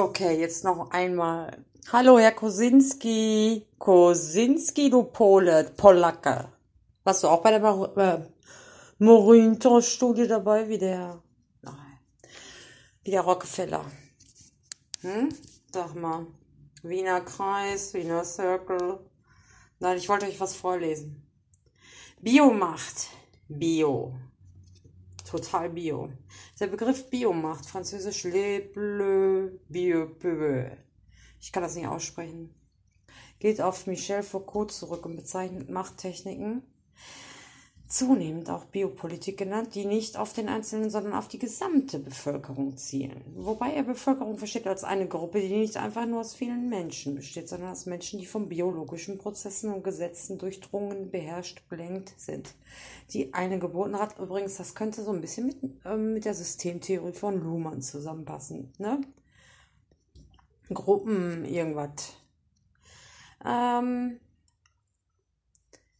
Okay, jetzt noch einmal. Hallo, Herr Kosinski. Kosinski, du Pole, Polacke. Warst du auch bei der Mar äh, Morinto-Studie dabei, wie der, nein, wie der Rockefeller? Hm? Sag mal. Wiener Kreis, Wiener Circle. Nein, ich wollte euch was vorlesen. Biomacht. Bio. Total bio. Der Begriff Biomacht, französisch Le Bleu Bio Peu. Ich kann das nicht aussprechen. Geht auf Michel Foucault zurück und bezeichnet Machttechniken, zunehmend auch Biopolitik genannt, die nicht auf den Einzelnen, sondern auf die gesamte Bevölkerung zielen. Wobei er Bevölkerung versteht als eine Gruppe, die nicht einfach nur aus vielen Menschen besteht, sondern aus Menschen, die von biologischen Prozessen und Gesetzen durchdrungen, beherrscht, belenkt sind. Die eine geboten hat, übrigens, das könnte so ein bisschen mit, äh, mit der Systemtheorie von Luhmann zusammenpassen. Ne? Gruppen, irgendwas. Ähm,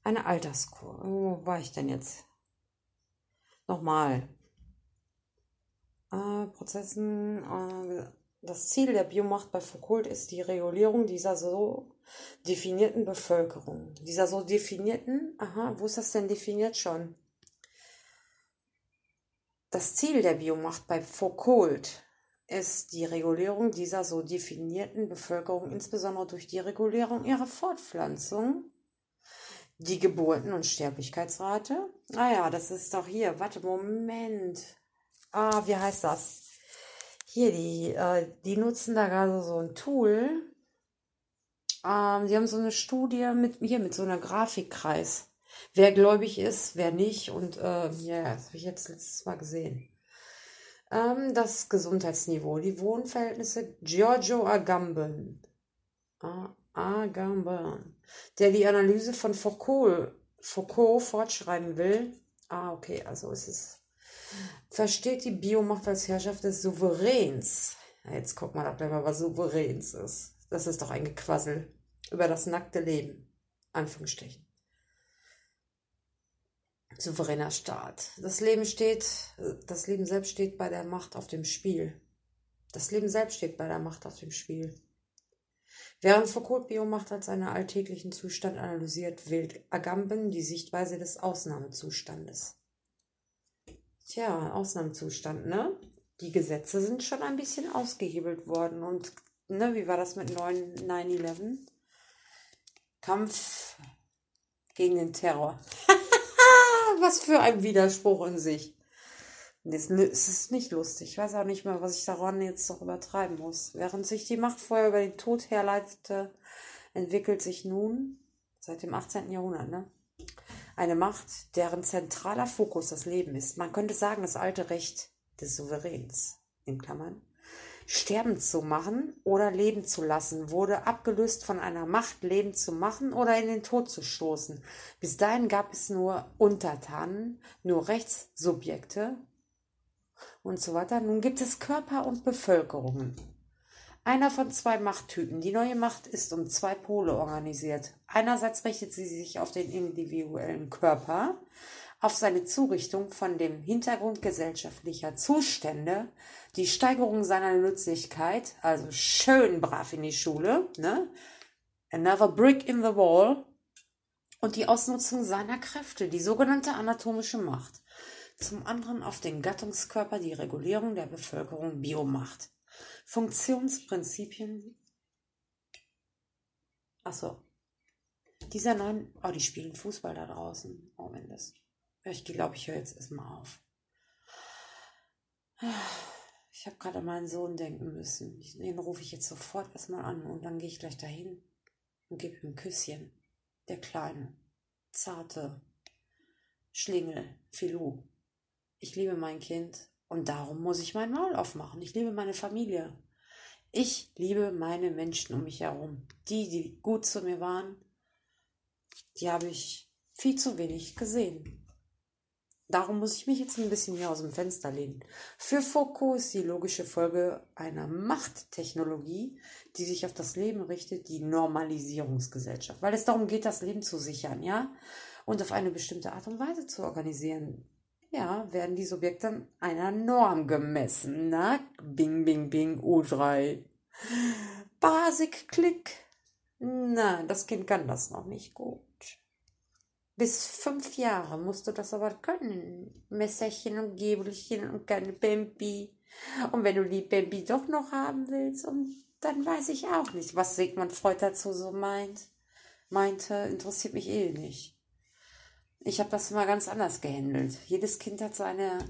eine Alterskur. Wo war ich denn jetzt? Nochmal. Äh, Prozessen. Äh, das Ziel der Biomacht bei Foucault ist die Regulierung dieser so definierten Bevölkerung. Dieser so definierten, aha, wo ist das denn definiert schon? Das Ziel der Biomacht bei Foucault ist die Regulierung dieser so definierten Bevölkerung, insbesondere durch die Regulierung ihrer Fortpflanzung die Geburten- und Sterblichkeitsrate. Ah ja, das ist doch hier. Warte, Moment. Ah, wie heißt das? Hier, die, äh, die nutzen da gerade so ein Tool. Ähm, die haben so eine Studie mit hier mit so einer Grafikkreis. Wer gläubig ist, wer nicht. Und äh, ja, das habe ich jetzt letztes Mal gesehen. Ähm, das Gesundheitsniveau, die Wohnverhältnisse Giorgio Agamben. Ah, Agamben der die Analyse von Foucault, Foucault fortschreiben will. Ah, okay, also es ist. Versteht die Biomacht als Herrschaft des Souveräns. Jetzt guck mal, ob mal was Souveräns ist. Das ist doch ein Gequassel über das nackte Leben. Anführungsstrichen. Souveräner Staat. Das Leben steht, das Leben selbst steht bei der Macht auf dem Spiel. Das Leben selbst steht bei der Macht auf dem Spiel. Während Foucault Biomacht als einen alltäglichen Zustand analysiert, wählt Agamben die Sichtweise des Ausnahmezustandes. Tja, Ausnahmezustand, ne? Die Gesetze sind schon ein bisschen ausgehebelt worden. Und ne, wie war das mit 9-11? Kampf gegen den Terror. Was für ein Widerspruch in sich. Es ist nicht lustig. Ich weiß auch nicht mehr, was ich daran jetzt noch übertreiben muss. Während sich die Macht vorher über den Tod herleitete, entwickelt sich nun, seit dem 18. Jahrhundert, ne? Eine Macht, deren zentraler Fokus das Leben ist. Man könnte sagen, das alte Recht des Souveräns, in Klammern, sterben zu machen oder leben zu lassen, wurde abgelöst von einer Macht, leben zu machen oder in den Tod zu stoßen. Bis dahin gab es nur Untertanen, nur Rechtssubjekte und so weiter. Nun gibt es Körper und Bevölkerungen. Einer von zwei Machttypen. Die neue Macht ist um zwei Pole organisiert. Einerseits richtet sie sich auf den individuellen Körper, auf seine Zurichtung von dem Hintergrund gesellschaftlicher Zustände, die Steigerung seiner Nützlichkeit, also schön brav in die Schule, ne? Another brick in the wall, und die Ausnutzung seiner Kräfte, die sogenannte anatomische Macht zum anderen auf den Gattungskörper die Regulierung der Bevölkerung Biomacht. Funktionsprinzipien. Achso. Dieser neuen. Oh, die spielen Fußball da draußen. Oh, wenn. Ich glaube, ich höre jetzt erstmal auf. Ich habe gerade an meinen Sohn denken müssen. Den rufe ich jetzt sofort erstmal an und dann gehe ich gleich dahin und gebe ihm ein Küsschen. Der kleine, zarte Schlingel, Filou. Ich liebe mein Kind und darum muss ich mein Maul aufmachen. Ich liebe meine Familie. Ich liebe meine Menschen um mich herum. Die, die gut zu mir waren, die habe ich viel zu wenig gesehen. Darum muss ich mich jetzt ein bisschen hier aus dem Fenster lehnen. Für Foucault ist die logische Folge einer Machttechnologie, die sich auf das Leben richtet, die Normalisierungsgesellschaft, weil es darum geht, das Leben zu sichern, ja, und auf eine bestimmte Art und Weise zu organisieren ja, werden die Subjekte einer Norm gemessen. Na, bing, bing, bing, U3. Basic Click. Nein, das Kind kann das noch nicht gut. Bis fünf Jahre musst du das aber können. Messerchen und Gäbelchen und keine Bambi. Und wenn du die Bambi doch noch haben willst, dann weiß ich auch nicht, was Sigmund Freud dazu so meint. Meinte, interessiert mich eh nicht. Ich habe das mal ganz anders gehandelt. Jedes Kind hat seine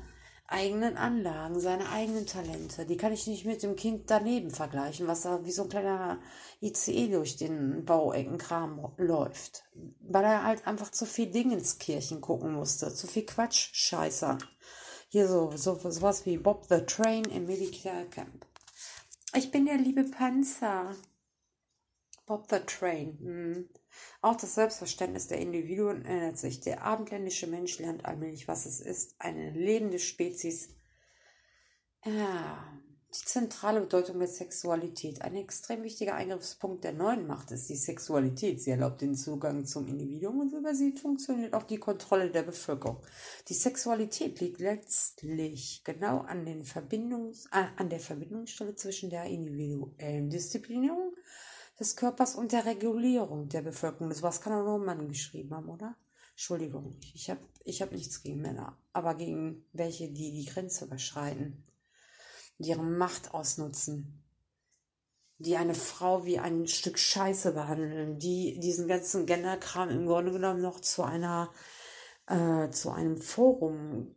eigenen Anlagen, seine eigenen Talente. Die kann ich nicht mit dem Kind daneben vergleichen, was da wie so ein kleiner ICE durch den Baueckenkram läuft. Weil er halt einfach zu viel Dingenskirchen gucken musste, zu viel Quatsch, Scheißer. Hier so, so sowas wie Bob the Train im Militärcamp. Ich bin der liebe Panzer. Bob the Train. Hm. Auch das Selbstverständnis der Individuen ändert sich. Der abendländische Mensch lernt allmählich, was es ist, eine lebende Spezies. Ja, die zentrale Bedeutung der Sexualität. Ein extrem wichtiger Eingriffspunkt der neuen Macht ist die Sexualität. Sie erlaubt den Zugang zum Individuum und über sie funktioniert auch die Kontrolle der Bevölkerung. Die Sexualität liegt letztlich genau an, den Verbindungs äh, an der Verbindungsstelle zwischen der individuellen Disziplinierung des Körpers und der Regulierung der Bevölkerung. Das was kann auch nur ein Mann geschrieben haben, oder? Entschuldigung, ich habe ich hab nichts gegen Männer, aber gegen welche, die die Grenze überschreiten, die ihre Macht ausnutzen, die eine Frau wie ein Stück Scheiße behandeln, die diesen ganzen Genderkram im Grunde genommen noch zu einer, äh, zu einem Forum,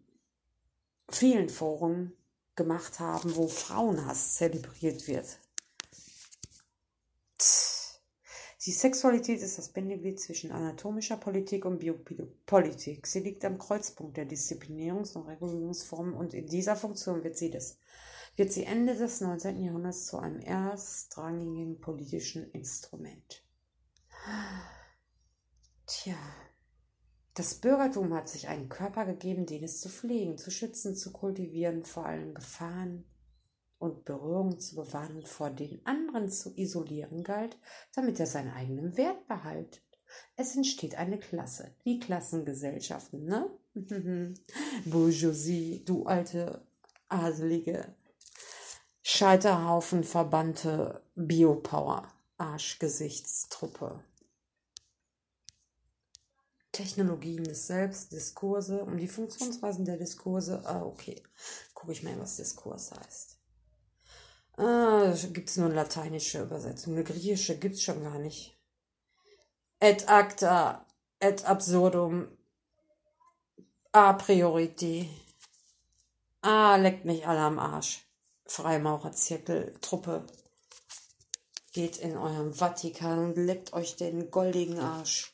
vielen Foren gemacht haben, wo Frauenhass zelebriert wird. Die Sexualität ist das Bindeglied zwischen anatomischer Politik und Biopolitik. Sie liegt am Kreuzpunkt der Disziplinierungs- und Regulierungsformen und in dieser Funktion wird sie, das, wird sie Ende des 19. Jahrhunderts zu einem erstrangigen politischen Instrument. Tja, das Bürgertum hat sich einen Körper gegeben, den es zu pflegen, zu schützen, zu kultivieren, vor allem Gefahren und Berührung zu bewahren und vor den anderen zu isolieren galt, damit er seinen eigenen Wert behaltet. Es entsteht eine Klasse, die Klassengesellschaften, ne? Bourgeoisie, du alte adelige Scheiterhaufen verbannte Biopower, Arschgesichtstruppe. Technologien des Selbst, Diskurse und die Funktionsweisen der Diskurse. Ah, okay. Gucke ich mal, was Diskurs heißt. Ah, gibt es nur eine lateinische Übersetzung. Eine griechische gibt es schon gar nicht. Et acta, et absurdum, a priority. Ah, leckt mich alle am Arsch. Freimaurerzirkel, Truppe. Geht in eurem Vatikan und leckt euch den goldigen Arsch.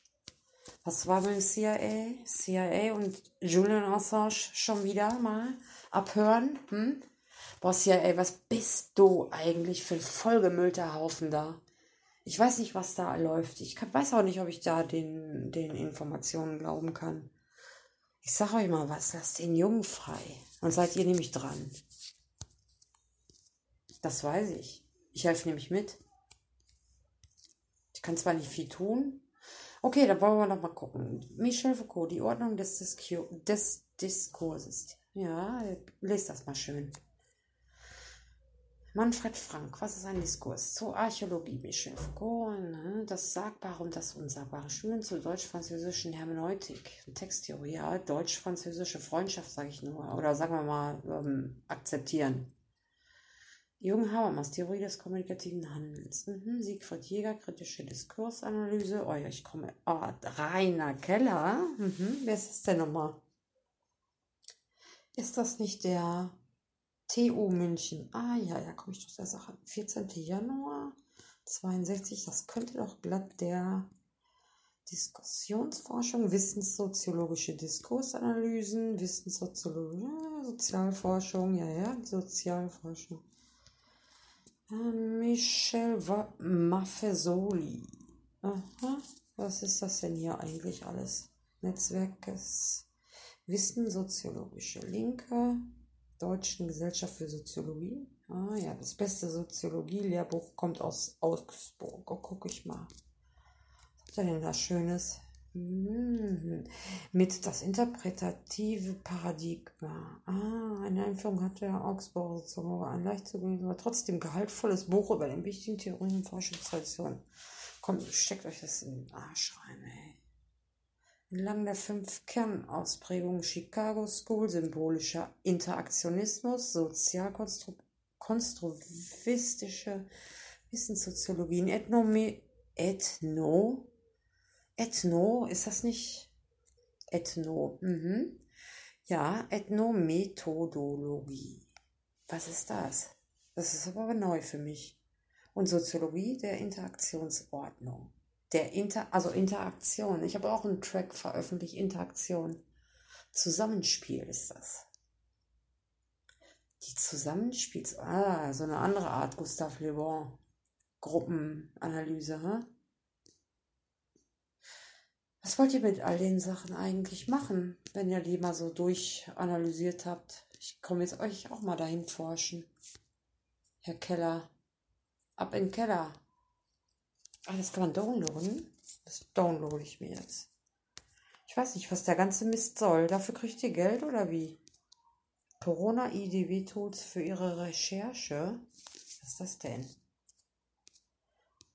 Was war beim CIA? CIA und Julian Assange schon wieder mal abhören? Hm? Boss, ja, ey, was bist du eigentlich für ein vollgemüllter Haufen da? Ich weiß nicht, was da läuft. Ich weiß auch nicht, ob ich da den, den Informationen glauben kann. Ich sag euch mal was, lasst den Jungen frei. Dann seid ihr nämlich dran. Das weiß ich. Ich helfe nämlich mit. Ich kann zwar nicht viel tun. Okay, dann wollen wir noch mal gucken. Michel Foucault, die Ordnung des, Disku des Diskurses. Ja, lest das mal schön. Manfred Frank, was ist ein Diskurs? Zur Archäologie, Michel Foucault, ne? das Sagbare und das Unsagbare. Studien zur deutsch-französischen Hermeneutik, Texttheorie, ja, deutsch-französische Freundschaft, sage ich nur, oder sagen wir mal, ähm, akzeptieren. Jürgen Habermas, Theorie des kommunikativen Handelns. Mhm. Siegfried Jäger, kritische Diskursanalyse. Oh ja, ich komme. Oh, Rainer Keller. Mhm. Wer ist das denn nochmal? Ist das nicht der TU München. Ah ja, ja, komme ich durch der Sache. 14. Januar 62, das könnte doch glatt der Diskussionsforschung, wissenssoziologische Diskursanalysen, Wissenssoziologie, Sozialforschung, ja, ja, Sozialforschung. Äh, Michel Maffesoli. Aha, was ist das denn hier eigentlich alles? Netzwerkes Wissen, soziologische Linke, Deutschen Gesellschaft für Soziologie. Ah ja, das beste Soziologie-Lehrbuch kommt aus Augsburg. Oh, guck ich mal. Was habt ihr denn da Schönes? Mhm. Mit das interpretative Paradigma. Ah, eine Einführung hat der Augsburger Zunge, ein leicht zugängliches, aber trotzdem gehaltfoles Buch über den wichtigen Theorien und Forschungstraditionen. Kommt, steckt euch das in den Arsch rein, ey. Entlang der fünf Kernausprägungen Chicago School, symbolischer Interaktionismus, sozialkonstruktivistische Wissenssoziologien, Ethnome Ethno Ethno, ist das nicht Ethno? Mhm. Ja, Ethnomethodologie. Was ist das? Das ist aber neu für mich. Und Soziologie der Interaktionsordnung. Der Inter, also Interaktion. Ich habe auch einen Track veröffentlicht, Interaktion. Zusammenspiel ist das. Die Zusammenspiels, ah, so eine andere Art, Gustave Le Bon. Gruppenanalyse, hm? Was wollt ihr mit all den Sachen eigentlich machen, wenn ihr die mal so durchanalysiert habt? Ich komme jetzt euch auch mal dahin forschen. Herr Keller. Ab in den Keller. Ah, das kann man downloaden. Das downloade ich mir jetzt. Ich weiß nicht, was der ganze Mist soll. Dafür kriegt ihr Geld oder wie? Corona-IDW-Tools für ihre Recherche? Was ist das denn?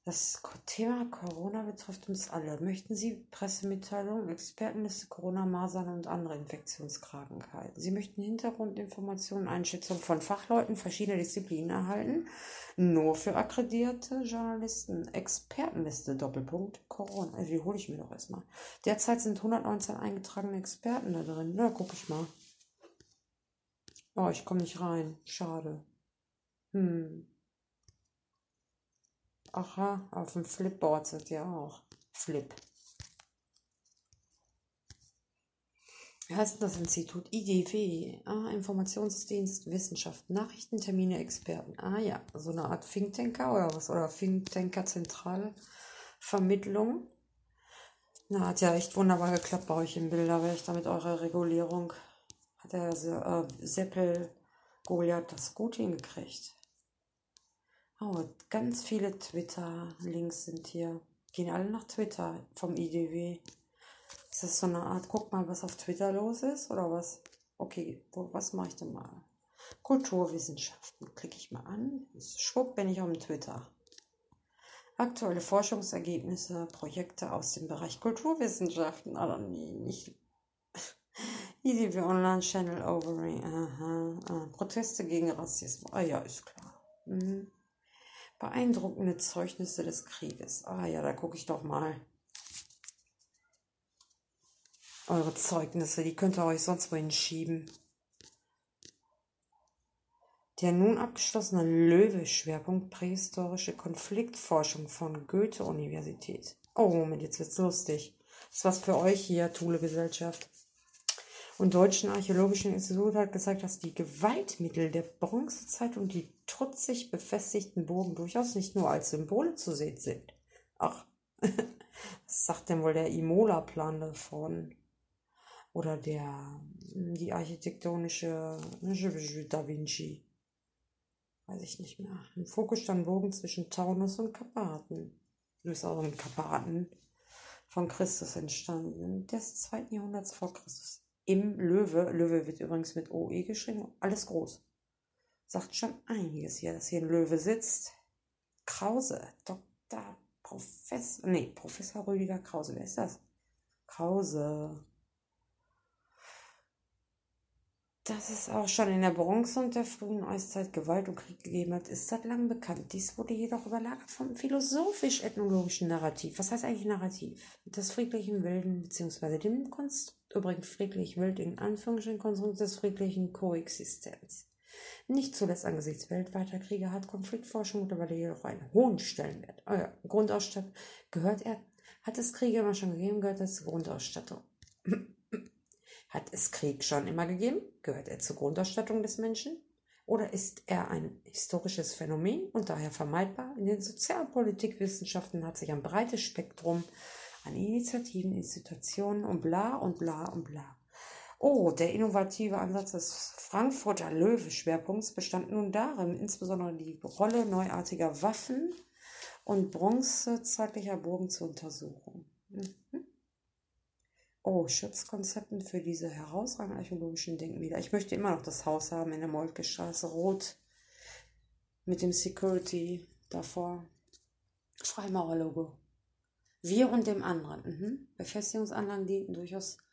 Das Thema Corona betrifft uns alle. Möchten Sie Pressemitteilungen, Expertenliste, Corona-Masern und andere Infektionskrankheiten? Sie möchten Hintergrundinformationen, Einschätzungen von Fachleuten verschiedener Disziplinen erhalten? Nur für akkreditierte Journalisten. Expertenliste, Doppelpunkt, Corona. Also die hole ich mir doch erstmal. Derzeit sind 119 eingetragene Experten da drin. Na, guck ich mal. Oh, ich komme nicht rein. Schade. Hm. Aha, auf dem Flipboard sind ja auch. Flip. Wie heißt das Institut? IDW. Ah, Informationsdienst, Wissenschaft, Nachrichten, Termine, Experten. Ah ja, so eine Art Thinktanker oder was? Oder Thinktanker Zentralvermittlung. Na, hat ja echt wunderbar geklappt bei euch im Bilderwelt, damit eure Regulierung. Hat der äh, Seppel Goliath das gut hingekriegt. Oh, ganz viele Twitter-Links sind hier. Gehen alle nach Twitter vom IDW. Ist das so eine Art, guck mal, was auf Twitter los ist oder was? Okay, wo, was mache ich denn mal? Kulturwissenschaften klicke ich mal an. Schwupp bin ich auf dem Twitter. Aktuelle Forschungsergebnisse, Projekte aus dem Bereich Kulturwissenschaften. Aber nee, nicht. IDW Online Channel Overy. Aha, aha. Proteste gegen Rassismus. Ah ja, ist klar. Mhm. Beeindruckende Zeugnisse des Krieges. Ah ja, da gucke ich doch mal. Eure Zeugnisse, die könnt ihr euch sonst wohin schieben. Der nun abgeschlossene Löwe-Schwerpunkt Prähistorische Konfliktforschung von Goethe-Universität. Oh, Moment, jetzt wird's lustig. Das ist was für euch hier, Thule-Gesellschaft und Deutschen Archäologischen Institut hat gesagt, dass die Gewaltmittel der Bronzezeit und die trutzig befestigten Burgen durchaus nicht nur als Symbole zu sehen sind. Ach, was sagt denn wohl der Imola-Plan davon? Oder der, die architektonische Da Vinci? Weiß ich nicht mehr. Im Fokus stand Bogen zwischen Taunus und Karpaten. Du bist auch in Karpaten von Christus entstanden, des zweiten Jahrhunderts vor Christus im Löwe, Löwe wird übrigens mit OE geschrieben, alles groß. Sagt schon einiges hier, dass hier ein Löwe sitzt. Krause, Dr. Professor, nee, Professor Rüdiger Krause, wer ist das? Krause. Dass es auch schon in der Bronze und der frühen Eiszeit Gewalt und Krieg gegeben hat, ist seit langem bekannt. Dies wurde jedoch überlagert vom philosophisch-ethnologischen Narrativ. Was heißt eigentlich Narrativ? Des friedlichen Wilden bzw. dem Konst übrigens friedlich wild in Anführungsstrichen Konstrukt des friedlichen Koexistenz. Nicht zuletzt angesichts weltweiter Kriege hat Konfliktforschung mittlerweile jedoch einen hohen Stellenwert. Oh Grundausstattung gehört er, hat es Kriege immer schon gegeben, gehört er zur Grundausstattung. hat es Krieg schon immer gegeben? Gehört er zur Grundausstattung des Menschen? Oder ist er ein historisches Phänomen und daher vermeidbar? In den Sozialpolitikwissenschaften hat sich ein breites Spektrum an Initiativen, Institutionen und bla und bla und bla. Oh, der innovative Ansatz des Frankfurter Löwe-Schwerpunkts bestand nun darin, insbesondere die Rolle neuartiger Waffen und bronzezeitlicher Burgen zu untersuchen. Mhm. Oh, Schutzkonzepten für diese herausragenden archäologischen Denkmäler. Ich möchte immer noch das Haus haben in der Moltke Straße, rot, mit dem Security davor. Freimaurerlogo. Wir und dem anderen. Mhm. Befestigungsanlagen dienten durchaus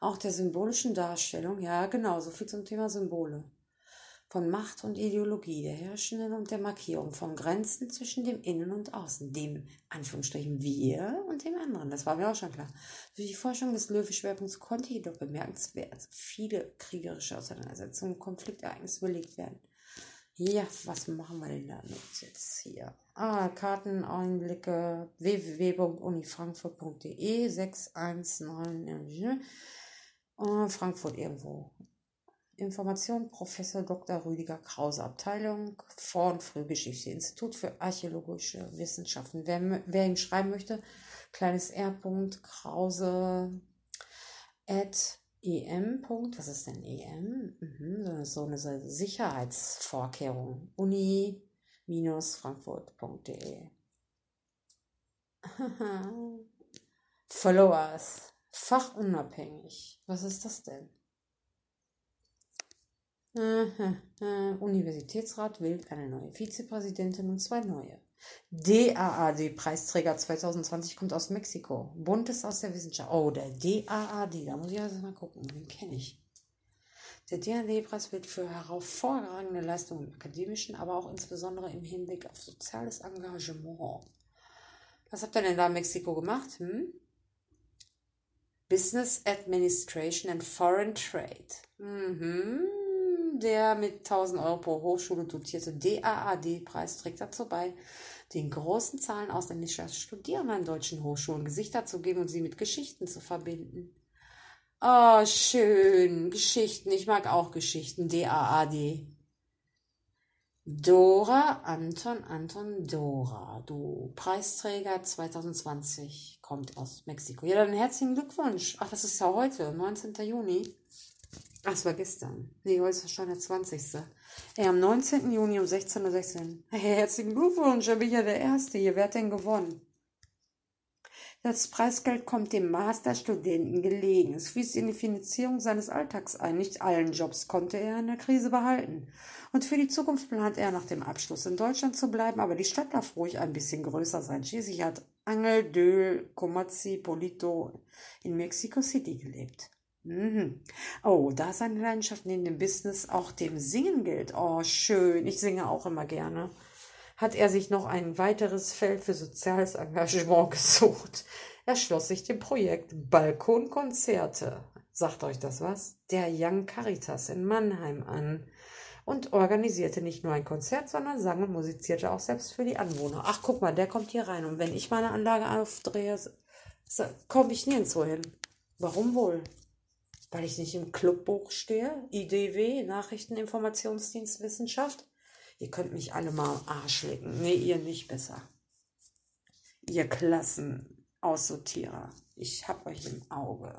auch der symbolischen Darstellung. Ja, genau, so viel zum Thema Symbole von Macht und Ideologie der Herrschenden und der Markierung von Grenzen zwischen dem Innen und Außen, dem Anführungsstrichen wir und dem anderen. Das war mir auch schon klar. Durch die Forschung des Löwe-Schwerpunkts konnte jedoch bemerkenswert viele kriegerische Auseinandersetzungen und Konfliktereignisse belegt werden. Ja, was machen wir denn da jetzt hier? Ah, Karteneinblicke www.unifrankfurt.de 619 äh, Frankfurt irgendwo Information Professor Dr. Rüdiger Krause, Abteilung Vor- und Frühgeschichte, Institut für Archäologische Wissenschaften. Wer, wer ihm schreiben möchte, kleines R. Krause at em. Was ist denn em? Mhm, so eine Sicherheitsvorkehrung. Uni-frankfurt.de Followers. Fachunabhängig. Was ist das denn? Universitätsrat wählt eine neue Vizepräsidentin und zwei neue. DAAD-Preisträger 2020 kommt aus Mexiko. Buntes aus der Wissenschaft. Oh, der DAAD, da muss ich also mal gucken, den kenne ich. Der DAAD-Preis wird für hervorragende Leistungen im akademischen, aber auch insbesondere im Hinblick auf soziales Engagement. Was habt ihr denn da in Mexiko gemacht? Hm? Business Administration and Foreign Trade. Mhm der mit 1000 Euro pro Hochschule dotierte DAAD-Preis trägt dazu bei, den großen Zahlen ausländischer Studierender an deutschen Hochschulen Gesichter zu geben und sie mit Geschichten zu verbinden. Oh, schön. Geschichten. Ich mag auch Geschichten. DAAD. Dora, Anton, Anton, Dora. Du Preisträger 2020 kommt aus Mexiko. Ja, dann herzlichen Glückwunsch. Ach, das ist ja heute, 19. Juni. Ach, es war gestern. Nee, heute ist schon der 20. Ey, am 19. Juni um 16.16 Uhr. 16. Hey, herzlichen Glückwunsch, da bin ich ja der Erste hier. Wer hat denn gewonnen? Das Preisgeld kommt dem Masterstudenten gelegen. Es fließt in die Finanzierung seines Alltags ein. Nicht allen Jobs konnte er in der Krise behalten. Und für die Zukunft plant er nach dem Abschluss in Deutschland zu bleiben, aber die Stadt darf ruhig ein bisschen größer sein. Schließlich hat Angel Döl Comazi Polito in Mexico City gelebt. Mhm. Oh, da ist eine Leidenschaft neben dem Business auch dem Singen gilt. Oh, schön. Ich singe auch immer gerne. Hat er sich noch ein weiteres Feld für soziales Engagement gesucht. Er schloss sich dem Projekt Balkonkonzerte. Sagt euch das was? Der Young Caritas in Mannheim an und organisierte nicht nur ein Konzert, sondern sang und musizierte auch selbst für die Anwohner. Ach, guck mal, der kommt hier rein. Und wenn ich meine Anlage aufdrehe, komme ich nirgendwo hin. Warum wohl? Weil ich nicht im Clubbuch stehe, IDW, Nachrichteninformationsdienst Wissenschaft. Ihr könnt mich alle mal Arsch lecken. Nee, ihr nicht besser. Ihr Klassenaussortierer. Ich hab euch im Auge.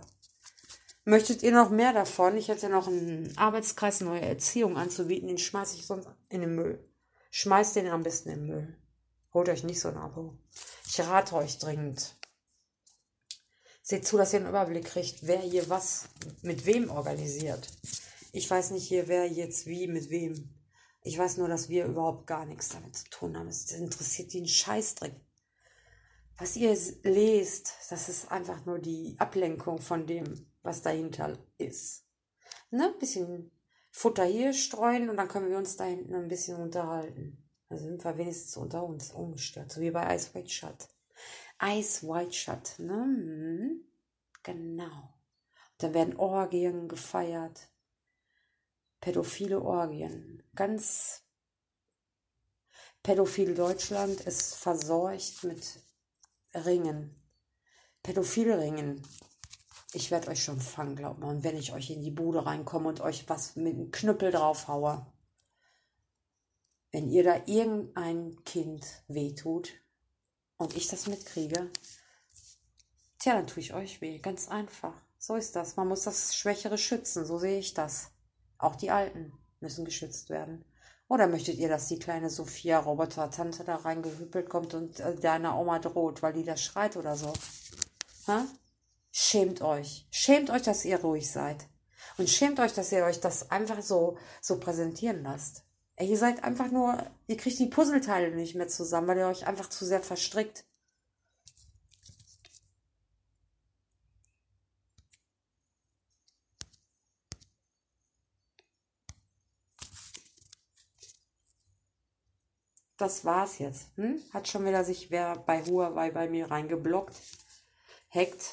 Möchtet ihr noch mehr davon? Ich hätte noch einen Arbeitskreis Neue Erziehung anzubieten. Den schmeiße ich sonst in den Müll. Schmeißt den am besten im Müll. Holt euch nicht so ein Abo. Ich rate euch dringend. Seht zu, dass ihr einen Überblick kriegt, wer hier was mit wem organisiert. Ich weiß nicht hier, wer jetzt wie mit wem. Ich weiß nur, dass wir überhaupt gar nichts damit zu tun haben. Es interessiert die einen Scheißdreck. Was ihr lest, das ist einfach nur die Ablenkung von dem, was dahinter ist. Ne? Ein bisschen Futter hier streuen und dann können wir uns da hinten ein bisschen unterhalten. Da sind wir wenigstens unter uns umgestört, so wie bei Ice White Shut. Ice White Shut, ne? Hm. Genau. Da werden Orgien gefeiert. Pädophile Orgien. Ganz pädophil Deutschland ist versorgt mit Ringen. Pädophile Ringen. Ich werde euch schon fangen, glaubt mal. Und wenn ich euch in die Bude reinkomme und euch was mit einem Knüppel draufhaue, wenn ihr da irgendein Kind wehtut, und ich das mitkriege, tja, dann tue ich euch weh. Ganz einfach. So ist das. Man muss das Schwächere schützen. So sehe ich das. Auch die Alten müssen geschützt werden. Oder möchtet ihr, dass die kleine Sophia Roboter-Tante da reingehüppelt kommt und äh, deiner Oma droht, weil die das schreit oder so? Ha? schämt euch. Schämt euch, dass ihr ruhig seid. Und schämt euch, dass ihr euch das einfach so, so präsentieren lasst. Ihr seid einfach nur, ihr kriegt die Puzzleteile nicht mehr zusammen, weil ihr euch einfach zu sehr verstrickt. Das war's jetzt. Hm? Hat schon wieder sich wer bei Huawei bei mir reingeblockt. Hackt.